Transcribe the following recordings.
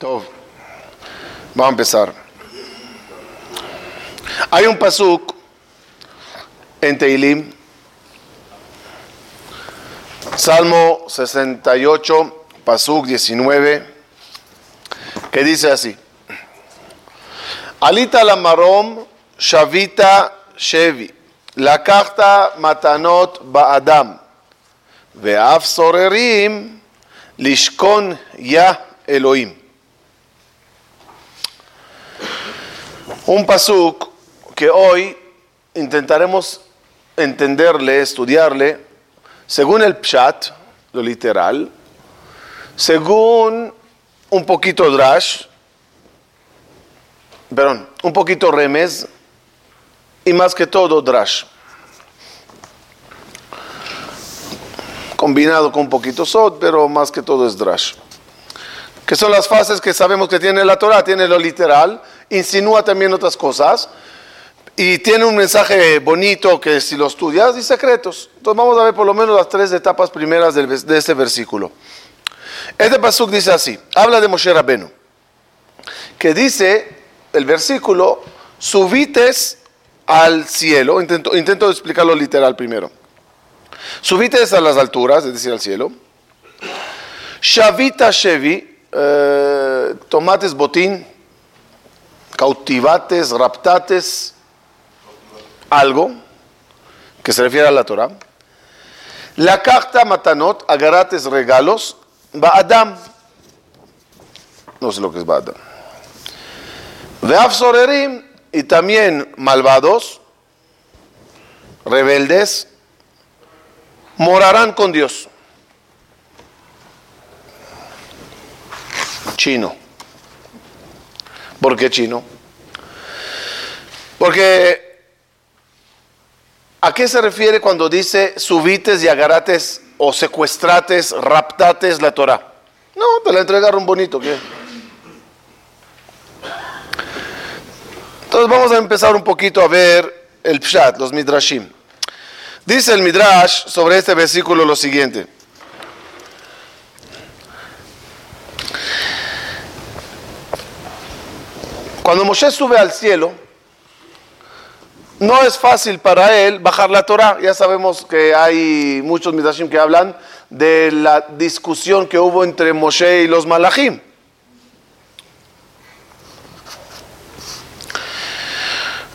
טוב, באום בשר. היום פסוק, אין תהילים, סלמו 68, פסוק 19, כדיסי אסי. עלית למרום, שבית שבי, לקחת מתנות באדם, ואף סוררים לשכון יא אלוהים. Un pasuk que hoy intentaremos entenderle, estudiarle, según el pshat, lo literal, según un poquito drash, perdón, un poquito remes y más que todo drash. Combinado con un poquito sod, pero más que todo es drash que son las fases que sabemos que tiene la Torah, tiene lo literal, insinúa también otras cosas y tiene un mensaje bonito que si lo estudias y secretos. Entonces vamos a ver por lo menos las tres etapas primeras de este versículo. Este pasuk dice así, habla de Moshe Rabenu, que dice el versículo, subites al cielo, intento, intento explicarlo literal primero, subites a las alturas, es decir, al cielo, Shavita Shevi, eh, tomates botín, cautivates, raptates, algo que se refiere a la Torah. La carta matanot, agarates regalos, Adam No sé lo que es Ba'adam. Veaf y también malvados, rebeldes, morarán con Dios. chino. ¿Por qué chino? Porque ¿a qué se refiere cuando dice subites y agarates o secuestrates, raptates la Torah? No, te la entregaron bonito, ¿qué? Entonces vamos a empezar un poquito a ver el pshat, los midrashim. Dice el midrash sobre este versículo lo siguiente. Cuando Moshe sube al cielo, no es fácil para él bajar la Torah. Ya sabemos que hay muchos midrashim que hablan de la discusión que hubo entre Moshe y los malachim.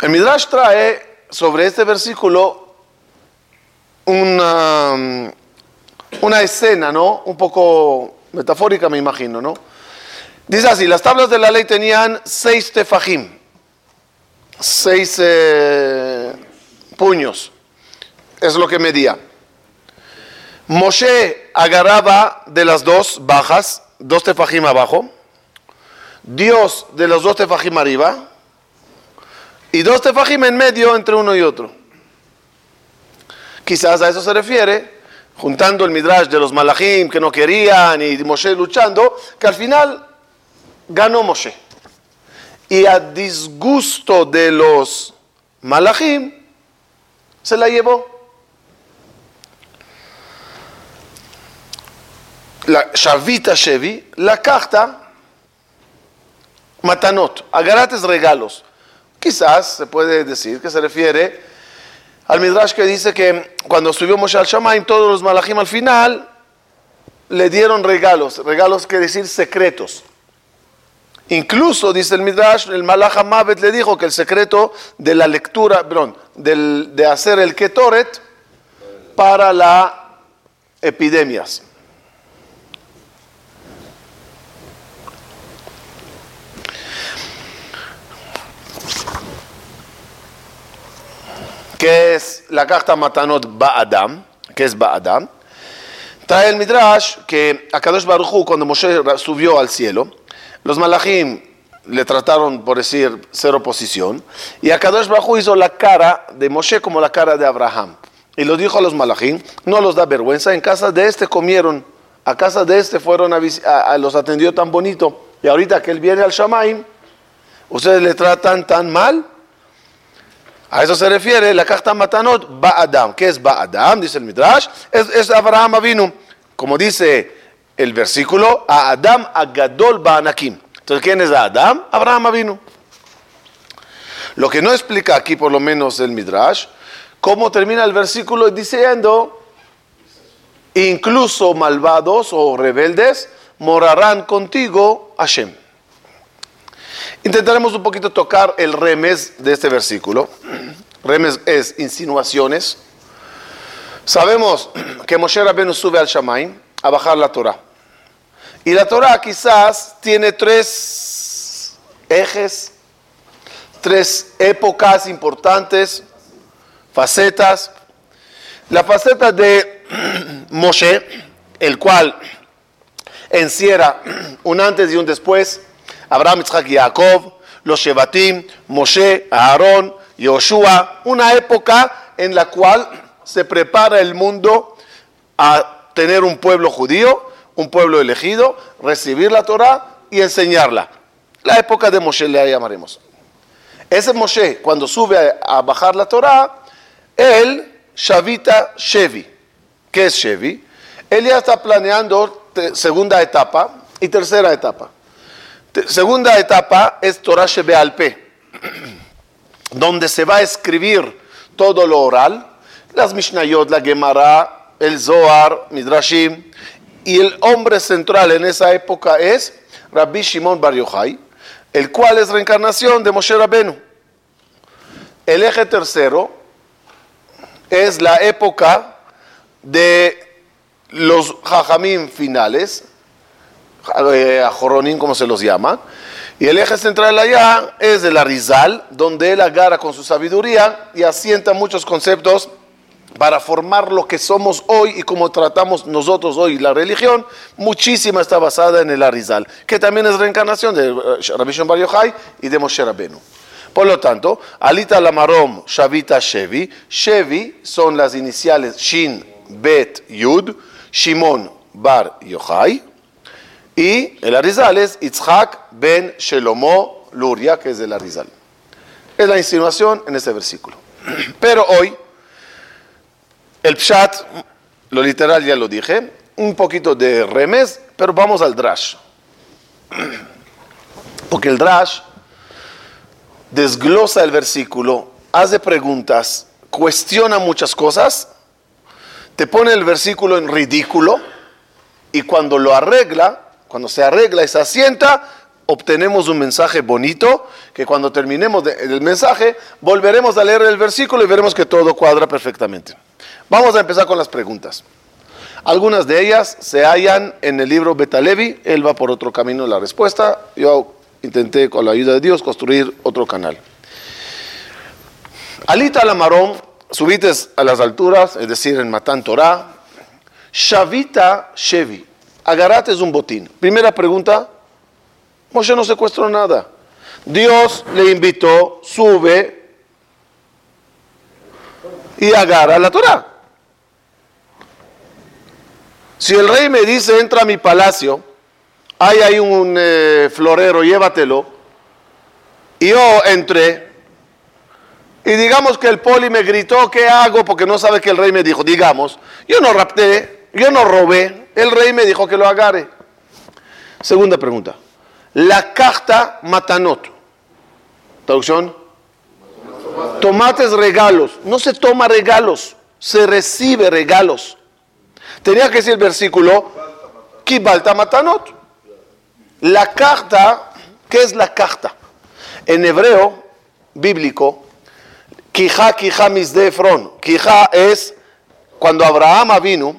El midrash trae sobre este versículo una, una escena, ¿no? Un poco metafórica, me imagino, ¿no? Dice así, las tablas de la ley tenían seis tefajim, seis eh, puños, es lo que medía. Moshe agarraba de las dos bajas, dos tefajim abajo, Dios de los dos tefajim arriba, y dos tefajim en medio entre uno y otro. Quizás a eso se refiere, juntando el midrash de los malachim que no querían y Moshe luchando, que al final ganó Moshe. Y a disgusto de los malachim, se la llevó. La Shavita Shevi, la carta Matanot, agarates regalos. Quizás se puede decir que se refiere al Midrash que dice que cuando subió Moshe al Shamaim, todos los malachim al final le dieron regalos, regalos que decir secretos. Incluso, dice el Midrash, el Malach Mavet le dijo que el secreto de la lectura, perdón, de hacer el Ketoret para las epidemias. que es la carta Matanot Ba'adam, que es Ba'adam, trae el Midrash que a Kadosh Baruchu, cuando Moshe subió al cielo, los malachim le trataron, por decir, cero oposición. Y Akadosh Bajú hizo la cara de Moshe como la cara de Abraham. Y lo dijo a los malachim, no los da vergüenza, en casa de este comieron, a casa de este fueron a, los atendió tan bonito. Y ahorita que él viene al Shamaim, ustedes le tratan tan mal. A eso se refiere la carta Matanot, Ba'adam. ¿Qué es Ba'adam? Dice el Midrash. Es, es Abraham vino, como dice el versículo, a Adam Agadol Ba'anakim. Entonces, ¿quién es Adam? Abraham vino. Lo que no explica aquí, por lo menos el Midrash, cómo termina el versículo diciendo, incluso malvados o rebeldes morarán contigo, Hashem. Intentaremos un poquito tocar el remes de este versículo. Remes es insinuaciones. Sabemos que Moshe Rabbeinu sube al Shamaim a bajar la Torah. Y la Torah quizás tiene tres ejes, tres épocas importantes, facetas. La faceta de Moshe, el cual encierra un antes y un después, Abraham, Isaac y Jacob, los Shevatim, Moshe, Aarón, Yoshua, una época en la cual se prepara el mundo a tener un pueblo judío, un pueblo elegido, recibir la Torah y enseñarla. La época de Moshe le llamaremos. Ese Moshe, cuando sube a, bajar la Torah, él, Shavita Shevi. ¿Qué es Shevi? Él ya está planeando segunda etapa y tercera etapa. Segunda etapa es Torah Shebealpe, donde se va a escribir todo lo oral, las Mishnayot, la Gemara, el Zohar, Midrashim, y el hombre central en esa época es Rabbi Shimon Bar Yochai, el cual es reencarnación de Moshe Rabenu. El eje tercero es la época de los jajamim finales, eh, ajoronim como se los llama, y el eje central allá es el Arizal, donde él agarra con su sabiduría y asienta muchos conceptos para formar lo que somos hoy y cómo tratamos nosotros hoy la religión, muchísima está basada en el Arizal, que también es reencarnación de eh, Rabbi Shon Bar Yochai y de Moshe Rabenu. Por lo tanto, Alita Lamarom, Shavita Shevi, Shevi son las iniciales Shin, Bet, Yud, Shimon Bar Yochai, y el Arizal es Itzhak ben Shelomo Luria, que es el Arizal. Es la insinuación en ese versículo. Pero hoy el pshat, lo literal ya lo dije, un poquito de remes, pero vamos al drash. Porque el drash desglosa el versículo, hace preguntas, cuestiona muchas cosas, te pone el versículo en ridículo y cuando lo arregla, cuando se arregla y se asienta, obtenemos un mensaje bonito que cuando terminemos el mensaje volveremos a leer el versículo y veremos que todo cuadra perfectamente. Vamos a empezar con las preguntas. Algunas de ellas se hallan en el libro Betalevi, él va por otro camino la respuesta. Yo intenté con la ayuda de Dios construir otro canal. Alita Lamarón, subites a las alturas, es decir, en Matán Torah. Shavita Shevi, agarrate es un botín. Primera pregunta, Moshe no secuestró nada. Dios le invitó, sube y agarra la Torah. Si el rey me dice, entra a mi palacio, hay ahí un eh, florero, llévatelo, y yo entré, y digamos que el poli me gritó, ¿qué hago? Porque no sabe que el rey me dijo, digamos, yo no rapté, yo no robé, el rey me dijo que lo agarre. Segunda pregunta, la carta matanot, traducción, tomates regalos, no se toma regalos, se recibe regalos. Tenía que decir el versículo, Kibalta Matanot. La carta, ¿qué es la carta? En hebreo bíblico, Kija, Kija, Misde Efron. Kija es cuando Abraham vino,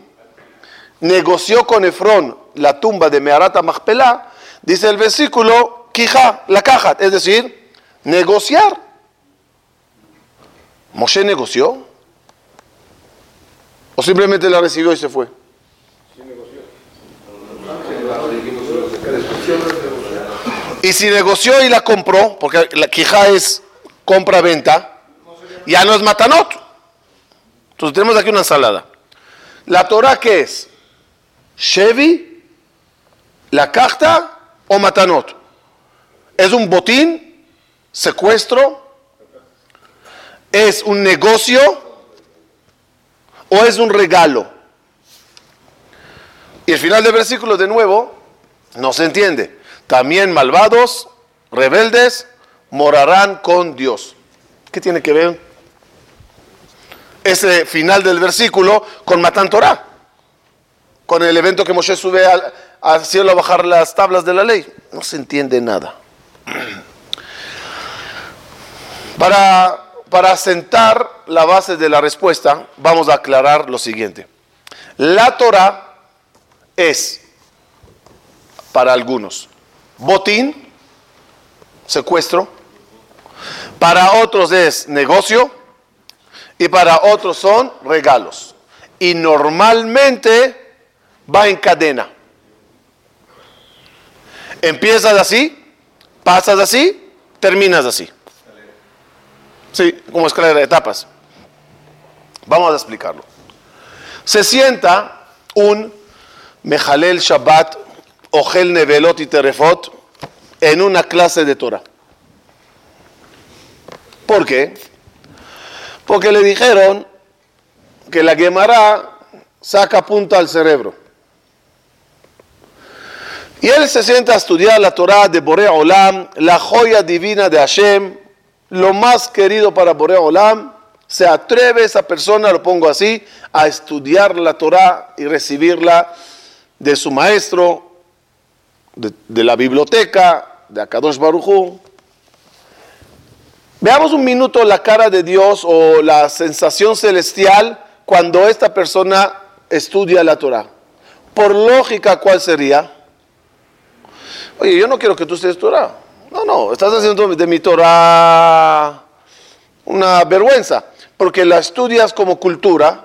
negoció con Efrón la tumba de Meharata Machpelah, dice el versículo, Kija, la caja, es decir, negociar. Moshe negoció. ¿O simplemente la recibió y se fue? Y si negoció y la compró, porque la quija es compra-venta, ya no es matanot. Entonces tenemos aquí una ensalada. ¿La Torah qué es? ¿Shevi? ¿La carta o matanot? ¿Es un botín? ¿Secuestro? ¿Es un negocio? O es un regalo? Y el final del versículo de nuevo no se entiende. también malvados, rebeldes, morarán con Dios. ¿Qué tiene que ver ese final del versículo con Matan Torah? Con el evento que Moshe sube al, al cielo a bajar las tablas de la ley. No se entiende nada. Para, para sentar la base de la respuesta, vamos a aclarar lo siguiente. La Torah es, para algunos, botín, secuestro, para otros es negocio y para otros son regalos. Y normalmente va en cadena. Empiezas así, pasas así, terminas así. Sí, como escalera de etapas. Vamos a explicarlo. Se sienta un Mejalel Shabbat, Ojel Nevelot y Terefot en una clase de Torah. ¿Por qué? Porque le dijeron que la Gemara saca punta al cerebro. Y él se sienta a estudiar la Torah de Borea Olam, la joya divina de Hashem, lo más querido para Borea Olam. Se atreve esa persona, lo pongo así, a estudiar la Torah y recibirla de su maestro, de, la biblioteca, de Akadosh Baruchu. Veamos un minuto la cara de Dios o la sensación celestial cuando esta persona estudia la Torah. Por lógica, ¿cuál sería? Oye, yo no quiero que tú estés Torah. No, no, estás haciendo de mi Torah una vergüenza, porque la estudias como cultura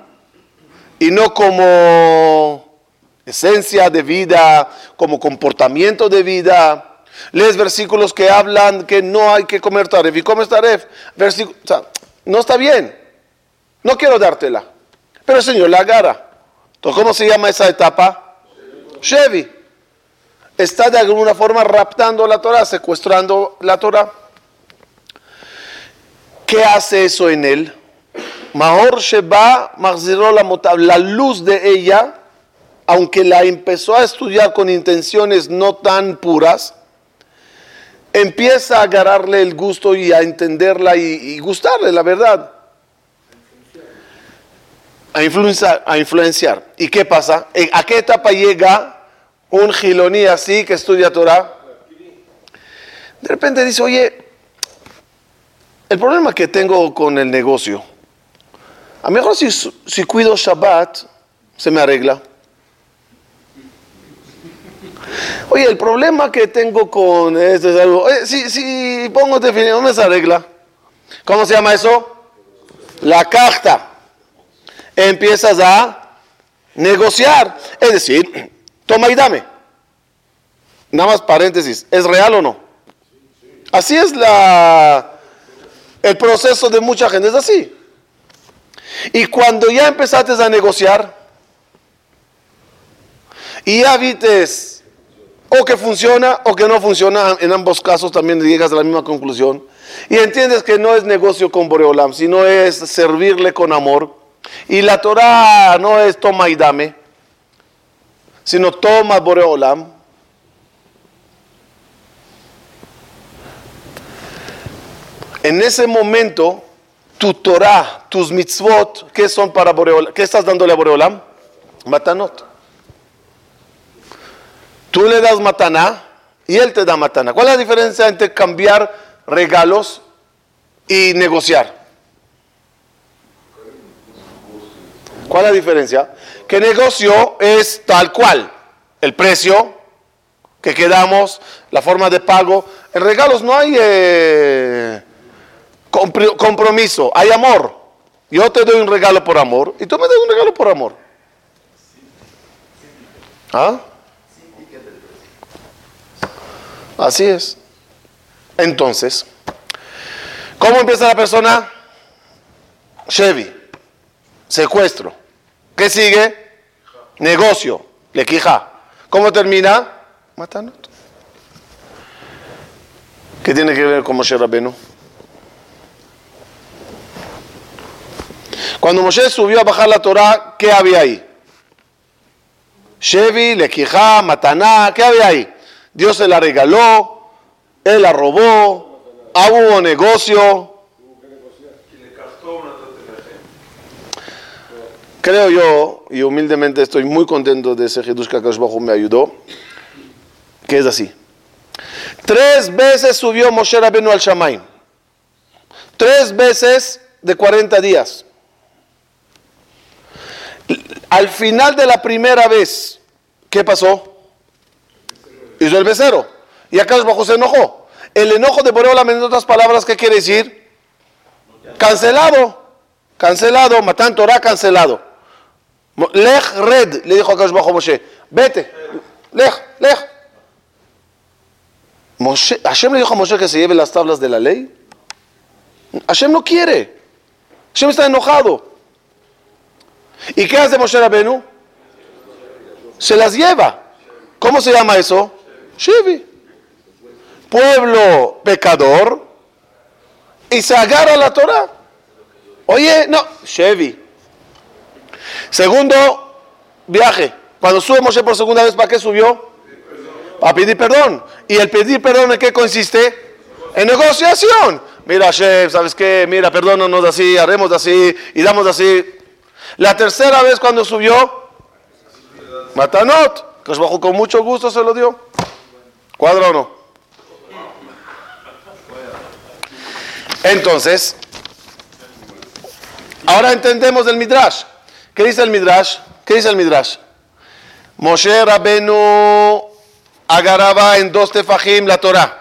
y no como esencia de vida, como comportamiento de vida. Lees versículos que hablan que no hay que comer taref y comes taref. no está bien. No quiero dártela. Pero el Señor la agarra. ¿cómo se llama esa etapa? Chevy. Está de alguna forma raptando la Torah, secuestrando la Torah. ¿Qué hace eso en él? Mahor Sheba la la luz de ella aunque la empezó a estudiar con intenciones no tan puras, empieza a agarrarle el gusto y a entenderla y, gustarle, la verdad. A influenciar, a influenciar. ¿Y qué pasa? ¿A qué etapa llega un giloní así que estudia Torah? De repente dice, oye, el problema que tengo con el negocio, a lo mejor si, cuido Shabbat, se me arregla. Oye, el problema que tengo con esto es algo. si, si pongo definición, me se arregla. ¿Cómo se llama eso? La carta. Empiezas a negociar. Es decir, toma y dame. Nada más paréntesis. ¿Es real o no? Así es la, el proceso de mucha gente. Es así. Y cuando ya empezaste a negociar y ya vites o que funciona o que no funciona, en ambos casos también llegas a la misma conclusión. Y entiendes que no es negocio con Boreolam, sino es servirle con amor. Y la Torah no es toma y dame, sino toma Boreolam. En ese momento, tu Torah, tus mitzvot, ¿qué son para Boreolam? ¿Qué estás dándole a Boreolam? Matanot. Tú le das matana y él te da matana. ¿Cuál es la diferencia entre cambiar regalos y negociar? ¿Cuál es la diferencia? Que negocio es tal cual. El precio que quedamos, la forma de pago. En regalos no hay eh, compromiso, hay amor. Yo te doy un regalo por amor y tú me das un regalo por amor. ¿Ah? Así es. Entonces, ¿cómo empieza la persona? Chevy, secuestro. ¿Qué sigue? Negocio, le quija. ¿Cómo termina? Matando. ¿Qué tiene que ver con Moshe Rabenu? Cuando Moshe subió a bajar la Torah, ¿qué había ahí? Chevy, Lequijá, Mataná, ¿qué había ahí? Dios se la regaló, él la robó, hubo negocio. Creo yo, y humildemente estoy muy contento de ese Jesús que Akash me ayudó, que es así. Tres veces subió Moshe Rabenu al Shamaim. Tres veces de 40 días. Al final de la primera vez, ¿qué pasó? Hizo el becerro. Y acá Bajo se enojó. El enojo de Boreola, en otras palabras, ¿qué quiere decir? Cancelado. Cancelado. Matan Torah, cancelado. Lej red, le dijo a Bajo Moshe. Vete. Lej, lej. Moshe, Hashem le dijo a Moshe que se lleve las tablas de la ley. Hashem no quiere. Hashem está enojado. ¿Y qué hace Moshe Rabenu? Se las lleva. ¿Cómo se llama eso? Shivi. Pueblo pecador y se agarra la Torah. Oye, no, Shevi. Segundo viaje. Cuando sube Moshe por segunda vez, ¿para qué subió? Para pedir perdón. ¿Y el pedir perdón en qué consiste? En negociación. Mira, chef, ¿sabes qué? Mira, perdónanos así, haremos así y damos así. La tercera vez cuando subió, Matanot, que bajo con mucho gusto se lo dio. ¿Cuadro o no? Entonces, ahora entendemos el Midrash. ¿Qué dice el Midrash? ¿Qué dice el Midrash? Moshe Rabenu agarraba en dos tefajim la Torah.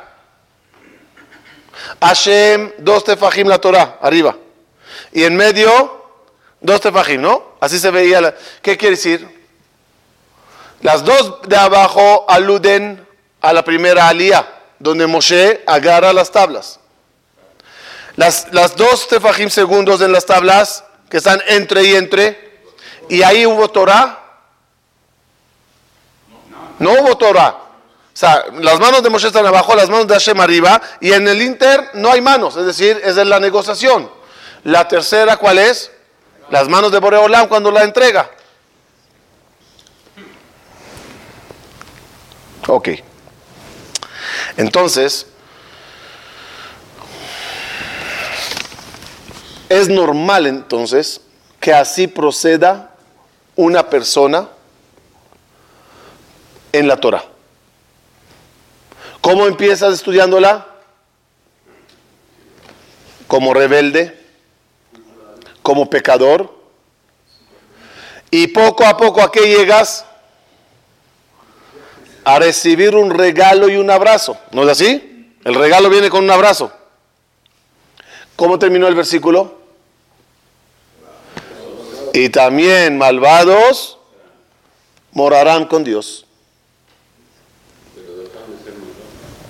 Hashem, dos tefajim la Torah, arriba. Y en medio, dos tefajim, ¿no? Así se veía. ¿Qué quiere decir? Las dos de abajo aluden a la primera alía, donde Moshe agarra las tablas. Las, las dos tefajim segundos en las tablas, que están entre y entre, y ahí hubo Torah. No hubo Torah. O sea, las manos de Moshe están abajo, las manos de Hashem arriba, y en el Inter no hay manos, es decir, es de la negociación. La tercera, ¿cuál es? Las manos de Boreolam cuando la entrega. Ok. Entonces, es normal entonces que así proceda una persona en la Torah. ¿Cómo empiezas estudiándola? Como rebelde, como pecador. Y poco a poco a qué llegas? A recibir un regalo y un abrazo. ¿No es así? El regalo viene con un abrazo. ¿Cómo terminó el versículo? Y también malvados morarán con Dios.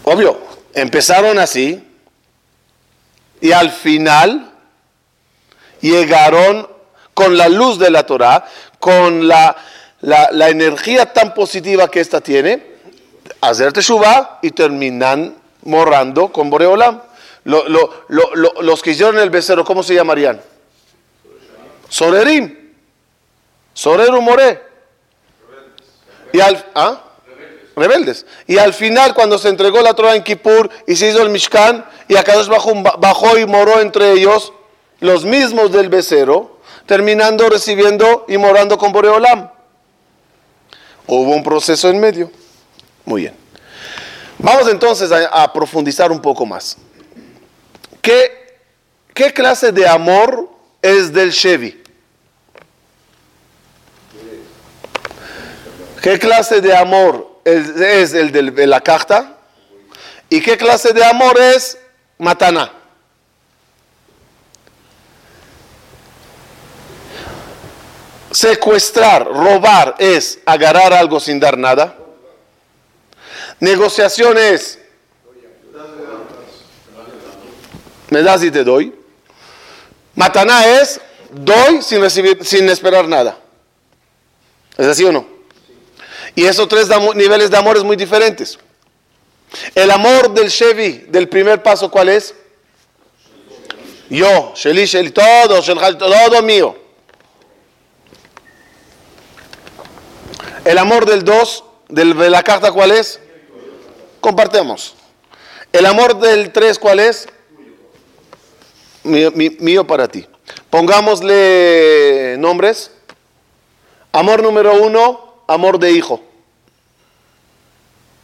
Obvio, empezaron así y al final llegaron con la luz de la Torah, con la, la, energía tan positiva que esta tiene, hacer teshuva y terminan morando con Boreolam. los que hicieron el becerro, ¿cómo se llamarían? Sorerim. Soreru More. Y al, ¿ah? rebeldes. Y al final, cuando se entregó la Torah en Kippur y se hizo el Mishkan, y Akadosh bajó, bajó y moró entre ellos, los mismos del becero, terminando recibiendo y morando con Boreolam. Hubo un proceso en medio. Muy bien. Vamos entonces a, profundizar un poco más. ¿Qué, ¿Qué clase de amor es del Chevy? ¿Qué clase de amor es el de la carta. ¿Y qué clase de amor es matana? Secuestrar, robar es agarrar algo sin dar nada. Negociación es me das y te doy. Mataná es doy sin recibir, sin esperar nada. ¿Es así o no? Y esos tres niveles de amor es muy diferentes. El amor del Chevy, del primer paso, ¿cuál es? Yo, Sheli, Sheli, todo, todo mío. El amor del dos, de la carta, ¿cuál es? compartamos. El amor del tres, ¿cuál es? Mío, mío para ti. Pongámosle nombres. Amor número uno, amor de hijo.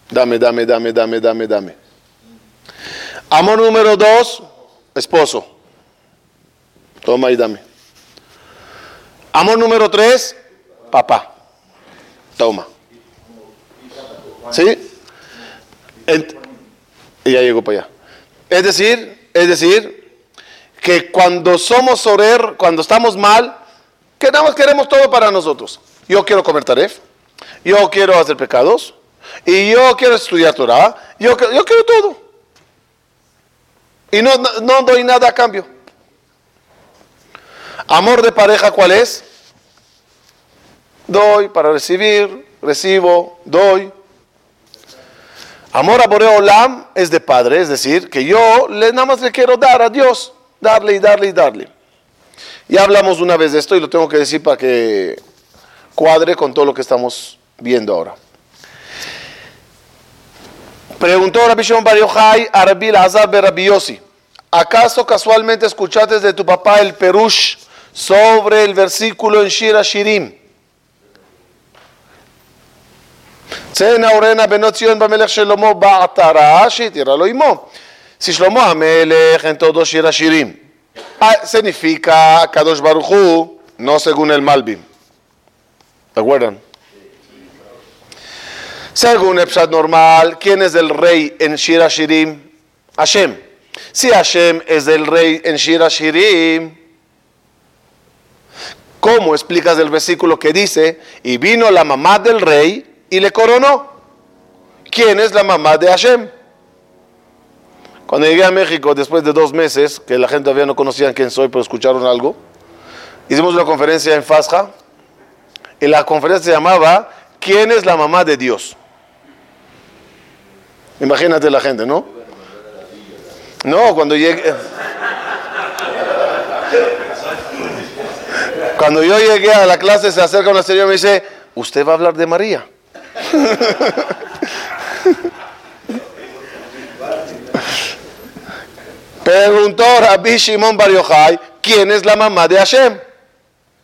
Dame, dame, dame, dame, dame, dame. Amor número dos, esposo. Toma y dame. Amor número tres, papá. Toma. ¿Sí? y ya llegó para allá. Es decir, es decir, que cuando somos sorer, cuando estamos mal, que queremos todo para nosotros. Yo quiero comer taref, yo quiero hacer pecados, y yo quiero estudiar Torah, yo, quiero todo. Y no, doy nada a cambio. Amor de pareja, ¿cuál es? Doy para recibir, recibo, doy. Amor a Boreolam es de padre, es decir, que yo nada más le quiero dar a Dios, darle y darle y darle. Ya hablamos una vez de esto y lo tengo que decir para que cuadre con todo lo que estamos viendo ahora. Preguntó Rabbi Shimon Bar Yojai a Rabbi Lazar Berabiosi, ¿acaso casualmente escuchaste de tu papá el Perush sobre el versículo en Shira Shirim? Si Shlomo Amelech en todo Shira Shirim ah, significa Kadosh Baruchu, no según el Malbim. ¿Recuerdan? Según el normal, ¿quién es el rey en Shira Shirim? Hashem. Si Hashem es el rey en Shira Shirim, ¿cómo explicas el versículo que dice, y vino la mamá del rey y le coronó. ¿Quién es la mamá de Hashem? Cuando llegué a México, después de dos meses, que la gente todavía no conocía quién soy, pero escucharon algo, hicimos una conferencia en Fasja, y la conferencia se llamaba ¿Quién es la mamá de Dios? Imagínate la gente, ¿no? No, cuando llegué... Cuando yo llegué a la clase, se acerca una señora y me dice, ¿usted va a hablar de María? Preguntó Rabbi Shimon Bar Yochai, ¿quién es la mamá de Hashem?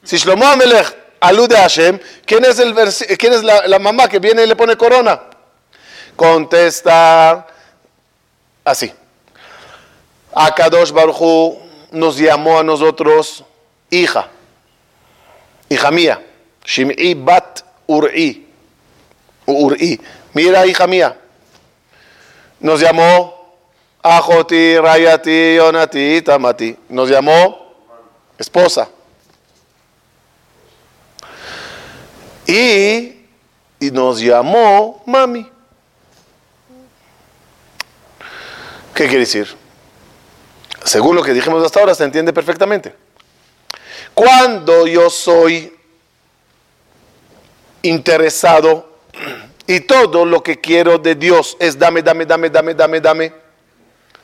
Si Shlomo Amelech alude a Hashem, ¿quién es, el quién es la, mamá que viene y le pone corona? Contesta así. Akadosh Baruchu nos llamó a nosotros hija, hija mía, Shim'i bat Ur'i. Uri. Mira, hija mía, nos llamó Ajoti, Rayati, Yonati, Tamati. Nos llamó esposa. Y, y nos llamó mami. ¿Qué quiere decir? Según lo que dijimos hasta ahora, se entiende perfectamente. Cuando yo soy interesado y todo lo que quiero de Dios es dame, dame, dame, dame, dame, dame.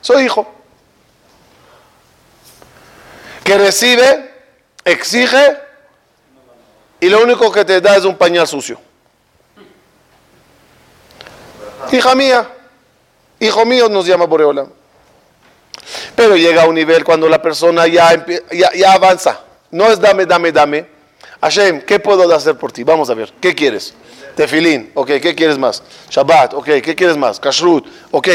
Soy hijo. Que recibe, exige y lo único que te da es un pañal sucio. Hija mía, hijo mío nos llama Boreola. Pero llega a un nivel cuando la persona ya, ya, ya avanza. No es dame, dame, dame. Hashem, ¿qué puedo hacer por ti? Vamos a ver, ¿qué quieres? Tefilín, ok, ¿qué quieres más? Shabbat, ok, ¿qué quieres más? Kashrut, ok.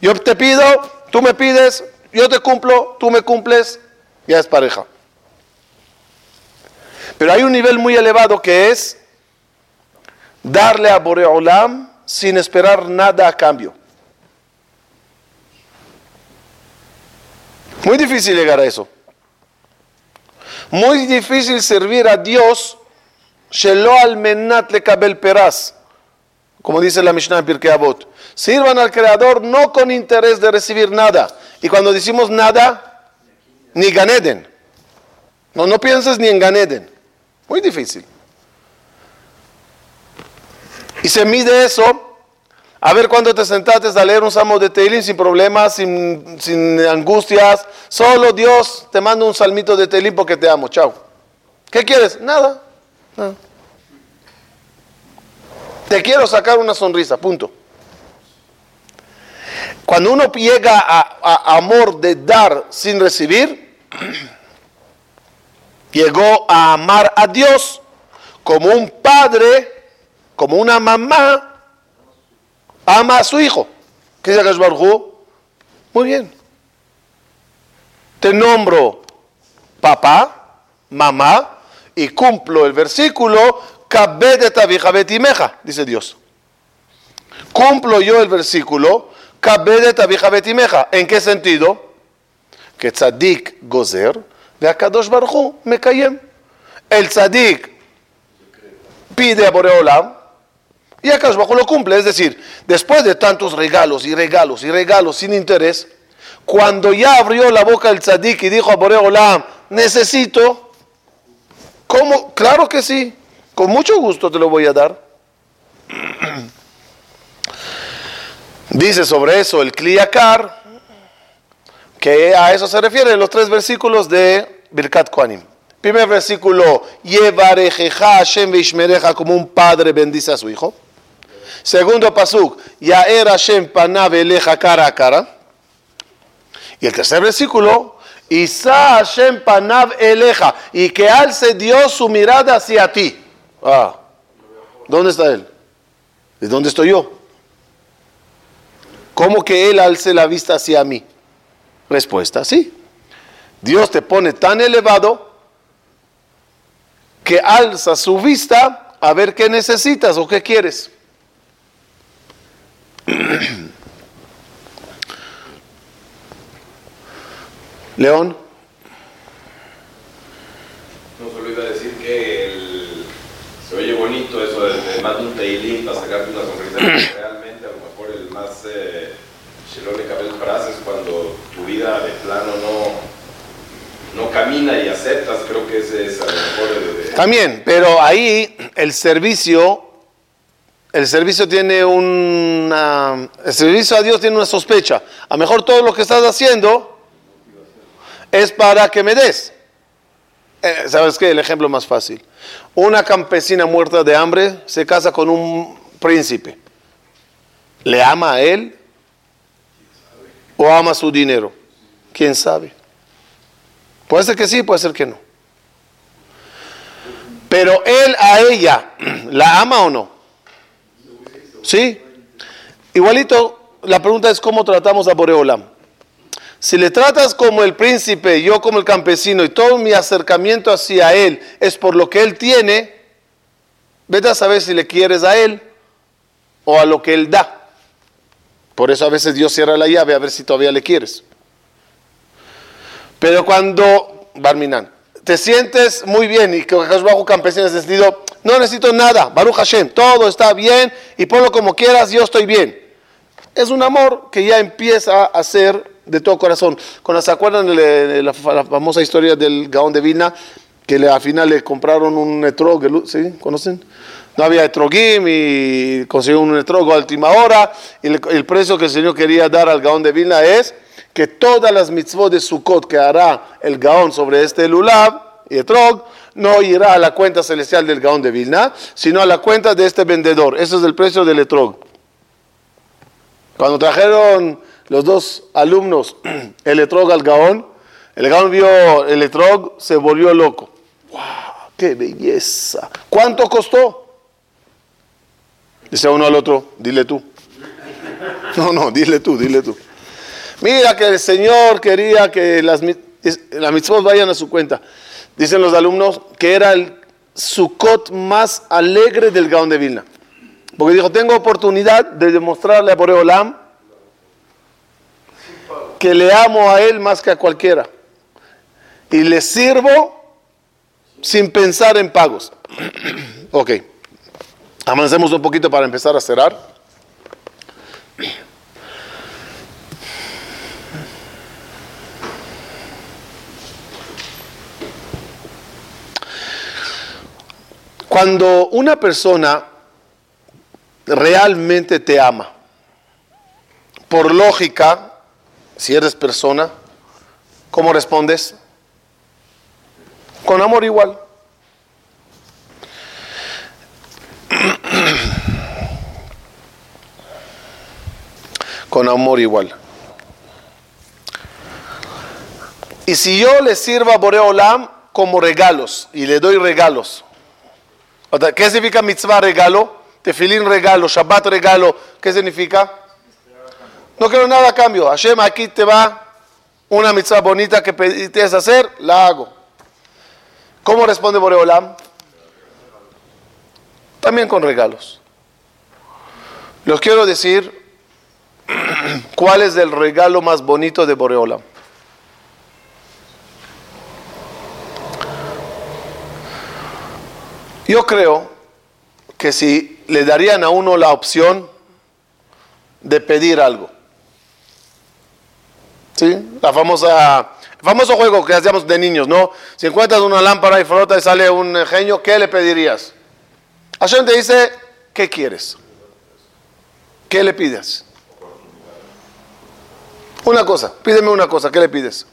Yo te pido, tú me pides, yo te cumplo, tú me cumples, ya es pareja. Pero hay un nivel muy elevado que es darle a Boreolam sin esperar nada a cambio. Muy difícil llegar a eso. Muy difícil servir a Dios Shelo al menat le kabel peraz. Como dice la Mishnah en Pirkei Avot. Sirvan al Creador no con interés de recibir nada. Y cuando decimos nada, ni ganeden. No, no pienses ni en ganeden. Muy difícil. Y se mide eso. A ver cuando te sentaste a leer un salmo de Teilim sin problemas, sin, sin angustias. Solo Dios te manda un salmito de Teilim porque te amo. Chao. ¿Qué quieres? Nada. Te quiero sacar una sonrisa, punto. Cuando uno llega a, amor de dar sin recibir, llegó a amar a Dios como un padre, como una mamá, ama a su hijo. ¿Qué dice Baruj Muy bien. Te nombro papá, mamá, y cumplo el versículo, dice Dios. Cumplo yo el versículo, ¿En qué sentido? Que tzadik gozer, de Akadosh Baruchu me. El tzadik pide a Boreolam y Akadosh Baruchu lo cumple. Es decir, después de tantos regalos y regalos y regalos sin interés, cuando ya abrió la boca el tzadik y dijo a Boreolam, necesito, ¿cómo? Claro que sí, con mucho gusto te lo voy a dar. Dice sobre eso el Kliakar, que a eso se refieren los tres versículos de Birkat Koanim. Primer versículo, Yevarejeja Hashem como un padre bendice a su hijo. Segundo pasuk, Yaer Hashem Panav Eleja cara a cara. Y el tercer versículo, Isa Hashem Panav Eleja, y que alce Dios su mirada hacia ti. Ah, ¿dónde está él? ¿De dónde estoy yo? ¿Cómo que Él alce la vista hacia mí? Respuesta, sí. Dios te pone tan elevado que alza su vista a ver qué necesitas o qué quieres. León. No solo iba a decir que se oye bonito eso de, de más un teilín para sacarte una sonrisa. Realmente a lo mejor el más eh, frases cuando tu vida de plano no, no camina y aceptas, creo que ese es a lo mejor También, pero ahí el servicio, el servicio tiene una, el servicio a Dios tiene una sospecha. A lo mejor todo lo que estás haciendo es para que me des. Eh, ¿Sabes qué? El ejemplo más fácil. Una campesina muerta de hambre se casa con un príncipe. ¿Le ama a él? o ama su dinero? ¿Quién sabe? Puede ser que sí, puede ser que no. Pero él a ella, ¿la ama o no? ¿Sí? Igualito, la pregunta es cómo tratamos a Boreolam. Si le tratas como el príncipe, yo como el campesino, y todo mi acercamiento hacia él es por lo que él tiene, vete a saber si le quieres a él o a lo que él da. Por eso a veces Dios cierra la llave a ver si todavía le quieres. Pero cuando, Barminan, te sientes muy bien y que bajo campesino en ese sentido, no necesito nada, Baruch Hashem, todo está bien y ponlo como quieras, yo estoy bien. Es un amor que ya empieza a ser de todo corazón. Cuando se acuerdan de la, famosa historia del Gaón de Vina, que al final le compraron un etrog, ¿sí? ¿Conocen? no había etrogim y consiguió un etrogo a última hora. Y el, precio que el Señor quería dar al gaón de Vilna es que todas las mitzvot de Sukkot que hará el gaón sobre este lulav y etrog no irá a la cuenta celestial del gaón de Vilna, sino a la cuenta de este vendedor. Ese es el precio del etrog. Cuando trajeron los dos alumnos el etrog al gaón, el gaón vio el etrog, se volvió loco. ¡Wow! ¡Qué belleza! ¿Cuánto costó? Dice uno al otro, dile tú. No, no, dile tú, dile tú. Mira que el Señor quería que las, las mitzvot vayan a su cuenta. Dicen los alumnos que era el Sukkot más alegre del Gaón de Vilna. Porque dijo, tengo oportunidad de demostrarle a Boreolam que le amo a él más que a cualquiera. Y le sirvo sin pensar en pagos. ok. Avancemos un poquito para empezar a cerrar. Cuando una persona realmente te ama, por lógica, si eres persona, ¿cómo respondes? Con amor igual. con amor igual. Y si yo le sirvo a Boreolam como regalos y le doy regalos, ¿qué significa mitzvah regalo? Tefilín regalo, Shabbat regalo, ¿qué significa? No quiero nada a cambio. Hashem, aquí te va una mitzvah bonita que pediste hacer, la hago. ¿Cómo responde Boreolam? También con regalos. Los quiero decir cuál es el regalo más bonito de Boreolam. Yo creo que si le darían a uno la opción de pedir algo, ¿sí? La famosa, el famoso juego que hacíamos de niños, ¿no? Si encuentras una lámpara y frota y sale un genio, ¿qué le pedirías? Hashem te dice, ¿qué quieres? ¿Qué le pides? Una cosa, pídeme una cosa, ¿qué le pides?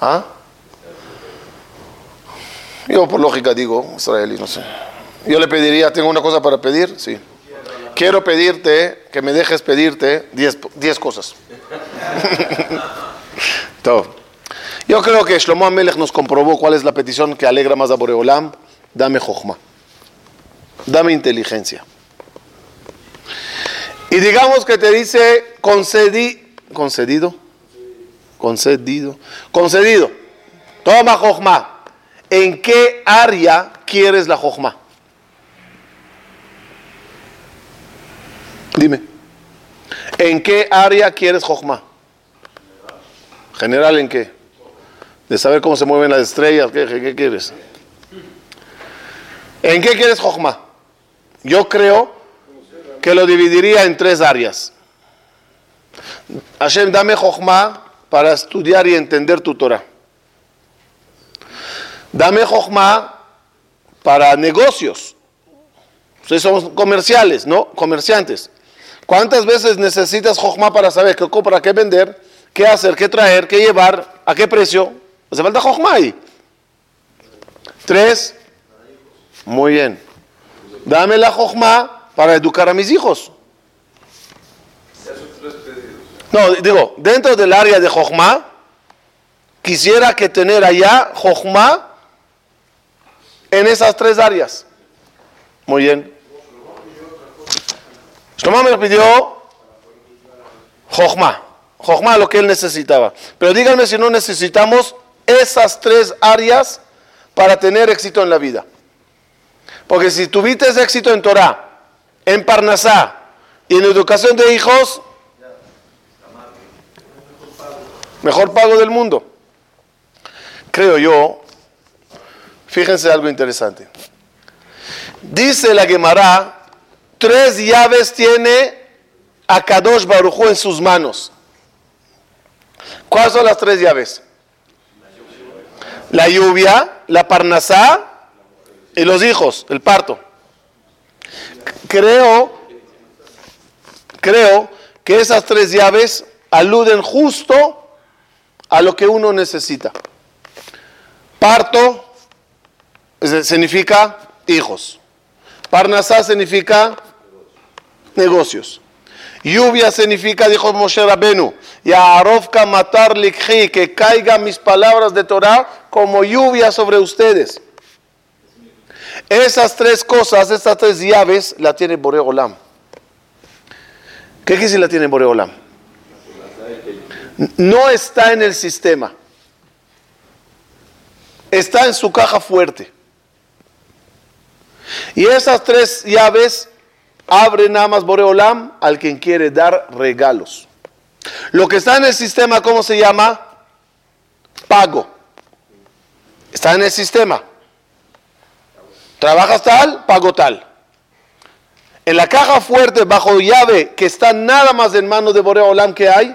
¿Ah? Yo por lógica digo, israelí, no sé. Yo le pediría, tengo una cosa para pedir, sí. Quiero pedirte, que me dejes pedirte 10 cosas. Todo. Yo creo que Shlomo Amelech nos comprobó cuál es la petición que alegra más a Boreolam. Dame jochma. Dame inteligencia. Y digamos que te dice concedi, concedido, concedido, concedido. Toma jochma. ¿En qué área quieres la jojma? Dime. ¿En qué área quieres jojma? ¿General en qué? De saber cómo se mueven las estrellas, ¿qué, quieres? ¿En qué quieres jojma? Yo creo que lo dividiría en tres áreas. Hashem, dame jojma para estudiar y entender tu Torah. Dame Jochma para negocios. Ustedes son comerciales, ¿no? Comerciantes. ¿Cuántas veces necesitas Jochma para saber qué comprar, qué vender, qué hacer, qué traer, qué llevar, a qué precio? Hace falta Jochma ahí. Tres. Muy bien. Dame la Jochma para educar a mis hijos. No, digo, dentro del área de Jochma, quisiera que tener allá Jochma en esas tres áreas. Muy bien. Shlomo me pidió Jochma. Jochma lo que él necesitaba. Pero díganme si no necesitamos esas tres áreas para tener éxito en la vida. Porque si tuviste éxito en Torah, en Parnasá y en educación de hijos, mejor pago del mundo. Creo yo Fíjense algo interesante. Dice la Gemara, tres llaves tiene Akadosh Barujú en sus manos. ¿Cuáles son las tres llaves? La lluvia, la parnasá y los hijos, el parto. Creo, creo que esas tres llaves aluden justo a lo que uno necesita. Parto, significa hijos. Parnasá significa negocios. Lluvia significa, dijo Moshe Rabenu, Yarovka matar likhi, que caigan mis palabras de Torah como lluvia sobre ustedes. Esas tres cosas, estas tres llaves, la tiene Boreolam. ¿Qué quiere decir la tiene Boreolam? No está en el sistema. Está en su caja fuerte. Y esas tres llaves abren nada más Boreolam al quien quiere dar regalos. Lo que está en el sistema, ¿cómo se llama? Pago. Está en el sistema. Trabajas tal, pago tal. En la caja fuerte, bajo llave, que está nada más en manos de Boreolam que hay,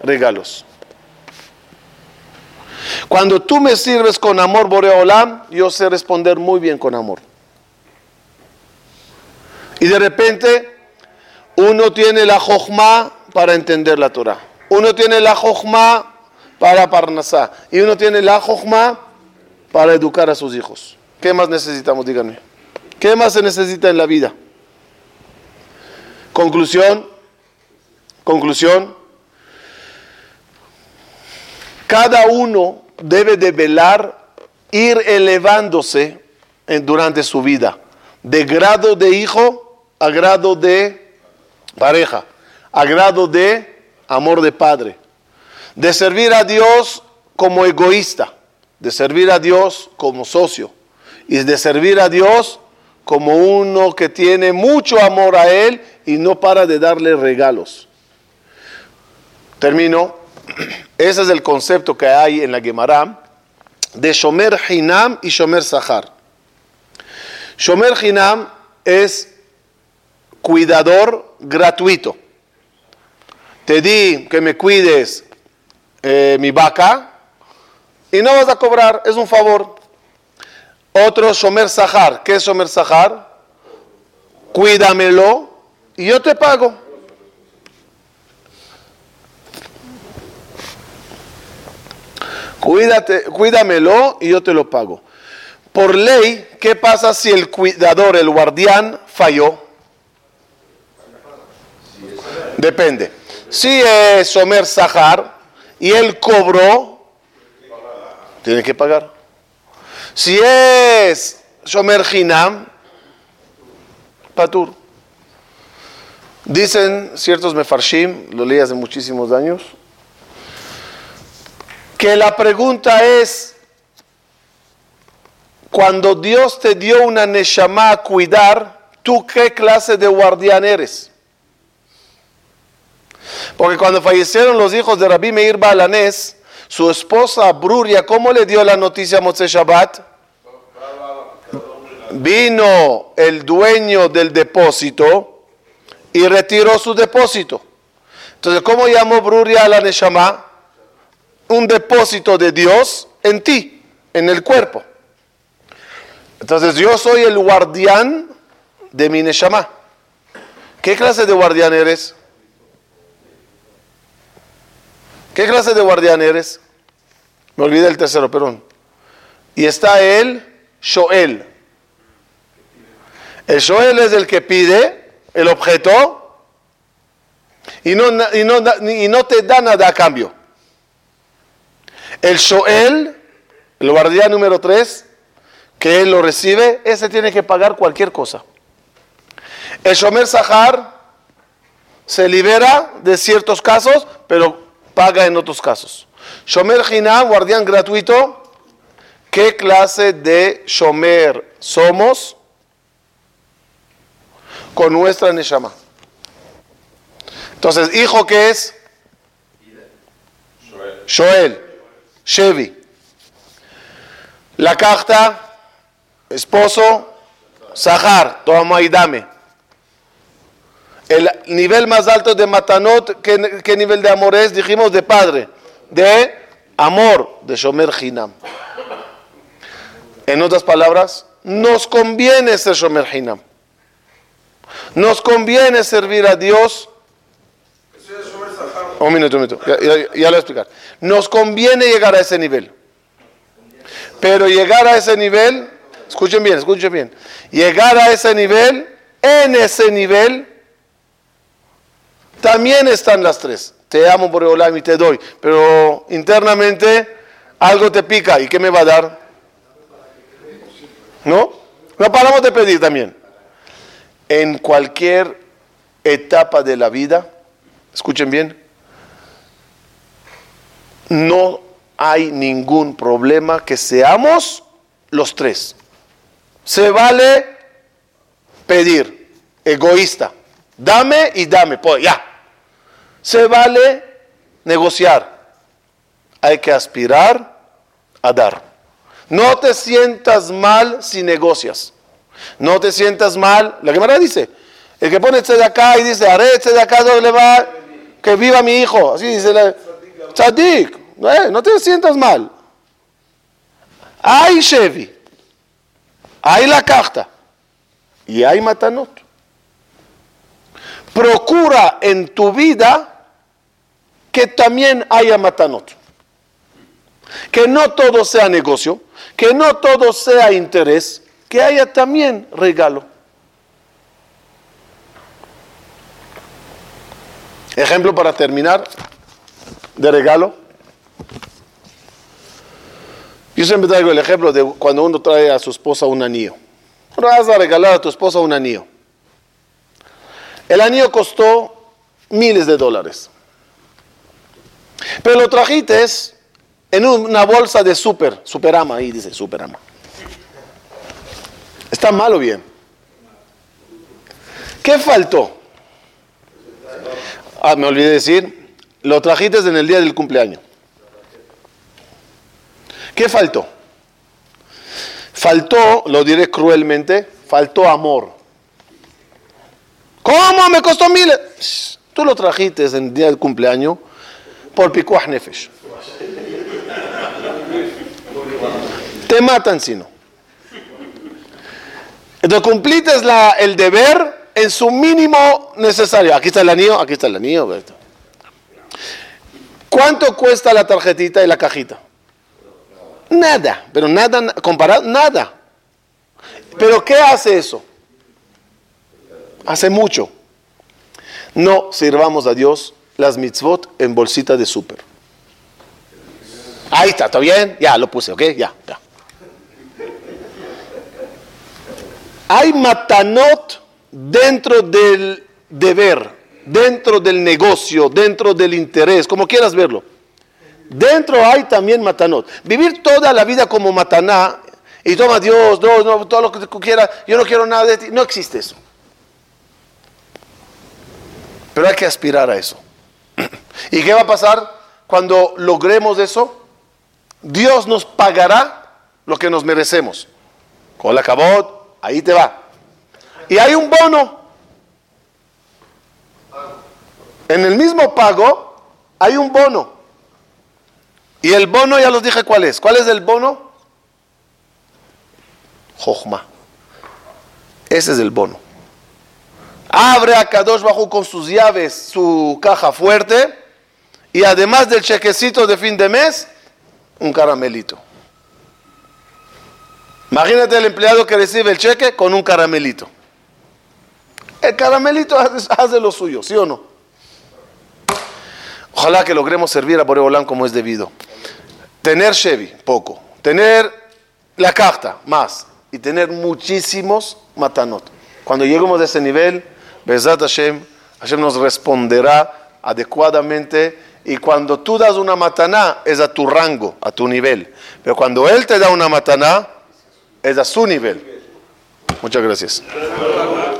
regalos. Cuando tú me sirves con amor, Boreolam, yo sé responder muy bien con amor. Y de repente uno tiene la jojma para entender la Torah. Uno tiene la jojma para Parnasá. Y uno tiene la jojma para educar a sus hijos. ¿Qué más necesitamos? Díganme. ¿Qué más se necesita en la vida? Conclusión, conclusión. Cada uno debe de velar, ir elevándose durante su vida, de grado de hijo a grado de pareja, a grado de amor de padre, de servir a Dios como egoísta, de servir a Dios como socio y de servir a Dios como uno que tiene mucho amor a Él y no para de darle regalos. Termino. Ese es el concepto que hay en la Gemara de Shomer Hinam y Shomer Sahar. Shomer Hinam es cuidador gratuito. Te di que me cuides eh, mi vaca y no vas a cobrar, es un favor. Otro Shomer Sahar. ¿Qué es Shomer Sahar? Cuídamelo y yo te pago. Cuídate, cuídamelo y yo te lo pago. Por ley, ¿qué pasa si el cuidador, el guardián, falló? Depende. Si es Shomer Sahar y él cobró, tiene que pagar. Si es Shomer Hinam, Patur. Dicen ciertos mefarshim, lo leí hace muchísimos años, que la pregunta es, cuando Dios te dio una neshama a cuidar, ¿tú qué clase de guardián eres? Porque cuando fallecieron los hijos de Rabbi Meir Balanés, su esposa Bruria, ¿cómo le dio la noticia a Moshe Shabbat? Vino el dueño del depósito y retiró su depósito. Entonces, ¿cómo llamó Bruria a la Neshama? Un depósito de Dios en ti, en el cuerpo. Entonces, yo soy el guardián de mi Neshama. ¿Qué clase de guardián eres? ¿Qué clase de guardián eres? Me olvidé el tercero, perdón. Y está el Shoel. El Shoel es el que pide el objeto y no, te da nada a cambio. El Shoel, el guardián número tres, que él lo recibe, ese tiene que pagar cualquier cosa. El Shomer Sahar se libera de ciertos casos, pero paga en otros casos. Shomer Hinam, guardián gratuito. ¿Qué clase de Shomer somos con nuestra Neshama? Entonces, ¿hijo qué es? Shoel. Shevi. La carta, esposo, Sahar, toma y dame. El nivel más alto de Matanot, ¿qué, nivel de amor es? Dijimos de padre, de amor, de Shomer Hinam. En otras palabras, nos conviene ser Shomer Hinam. Nos conviene servir a Dios. Un minuto, un minuto, ya, lo explicar. Nos conviene llegar a ese nivel. Pero llegar a ese nivel, escuchen bien, escuchen bien, llegar a ese nivel, en ese nivel, también están las tres. Te amo por el y te doy. Pero internamente algo te pica. ¿Y qué me va a dar? ¿No? No paramos de pedir también. En cualquier etapa de la vida, escuchen bien, no hay ningún problema que seamos los tres. Se vale pedir, egoísta. Dame y dame, pues ya. Se vale negociar. Hay que aspirar a dar. No te sientas mal si negocias. No te sientas mal. La Gemara dice, el que pone este de acá y dice, haré este de acá, le va, que viva mi hijo. Así dice la tzadik. Eh, no te sientas mal. Hay Chevy. Hay la carta. Y hay Matanot. Procura en tu vida que también haya matanot. Que no todo sea negocio, que no todo sea interés, que haya también regalo. Ejemplo para terminar de regalo. Yo siempre traigo el ejemplo de cuando uno trae a su esposa un anillo. Vas a regalar a tu esposa un anillo. El anillo costó miles de dólares. Pero lo trajiste en una bolsa de super, superama, ahí dice superama. ¿Está mal o bien? ¿Qué faltó? Ah, me olvidé decir, lo trajiste en el día del cumpleaños. ¿Qué faltó? Faltó, lo diré cruelmente, faltó amor. ¿Cómo me costó miles? Tú lo trajiste en el día del cumpleaños por picuaj nefesh. Te matan si no. Cumpliste el deber en su mínimo necesario. Aquí está el anillo, aquí está el anillo. ¿Cuánto cuesta la tarjetita y la cajita? Nada, pero nada, comparado, nada. Pero ¿qué hace eso? Hace mucho. No sirvamos a Dios las mitzvot en bolsita de súper. Ahí está, ¿está bien? Ya, lo puse, ¿ok? Ya, ya. Hay matanot dentro del deber, dentro del negocio, dentro del interés, como quieras verlo. Dentro hay también matanot. Vivir toda la vida como mataná y toma Dios, Dios, todo lo que tú quieras, yo no quiero nada de ti, no existe eso. Pero hay que aspirar a eso. ¿Y qué va a pasar cuando logremos eso? Dios nos pagará lo que nos merecemos. Con la cabot, ahí te va. Y hay un bono. En el mismo pago hay un bono. Y el bono ya los dije cuál es. ¿Cuál es el bono? Jochma. Ese es el bono. Abre a Kadosh Bajo con sus llaves su caja fuerte y además del chequecito de fin de mes, un caramelito. Imagínate el empleado que recibe el cheque con un caramelito. El caramelito hace, lo suyo, ¿sí o no? Ojalá que logremos servir a Boreolán como es debido. Tener Chevy, poco. Tener la carta, más. Y tener muchísimos matanot. Cuando lleguemos a ese nivel, Bezat Hashem, Hashem nos responderá adecuadamente. Y cuando tú das una mataná, es a tu rango, a tu nivel. Pero cuando Él te da una mataná, es a su nivel. Muchas gracias.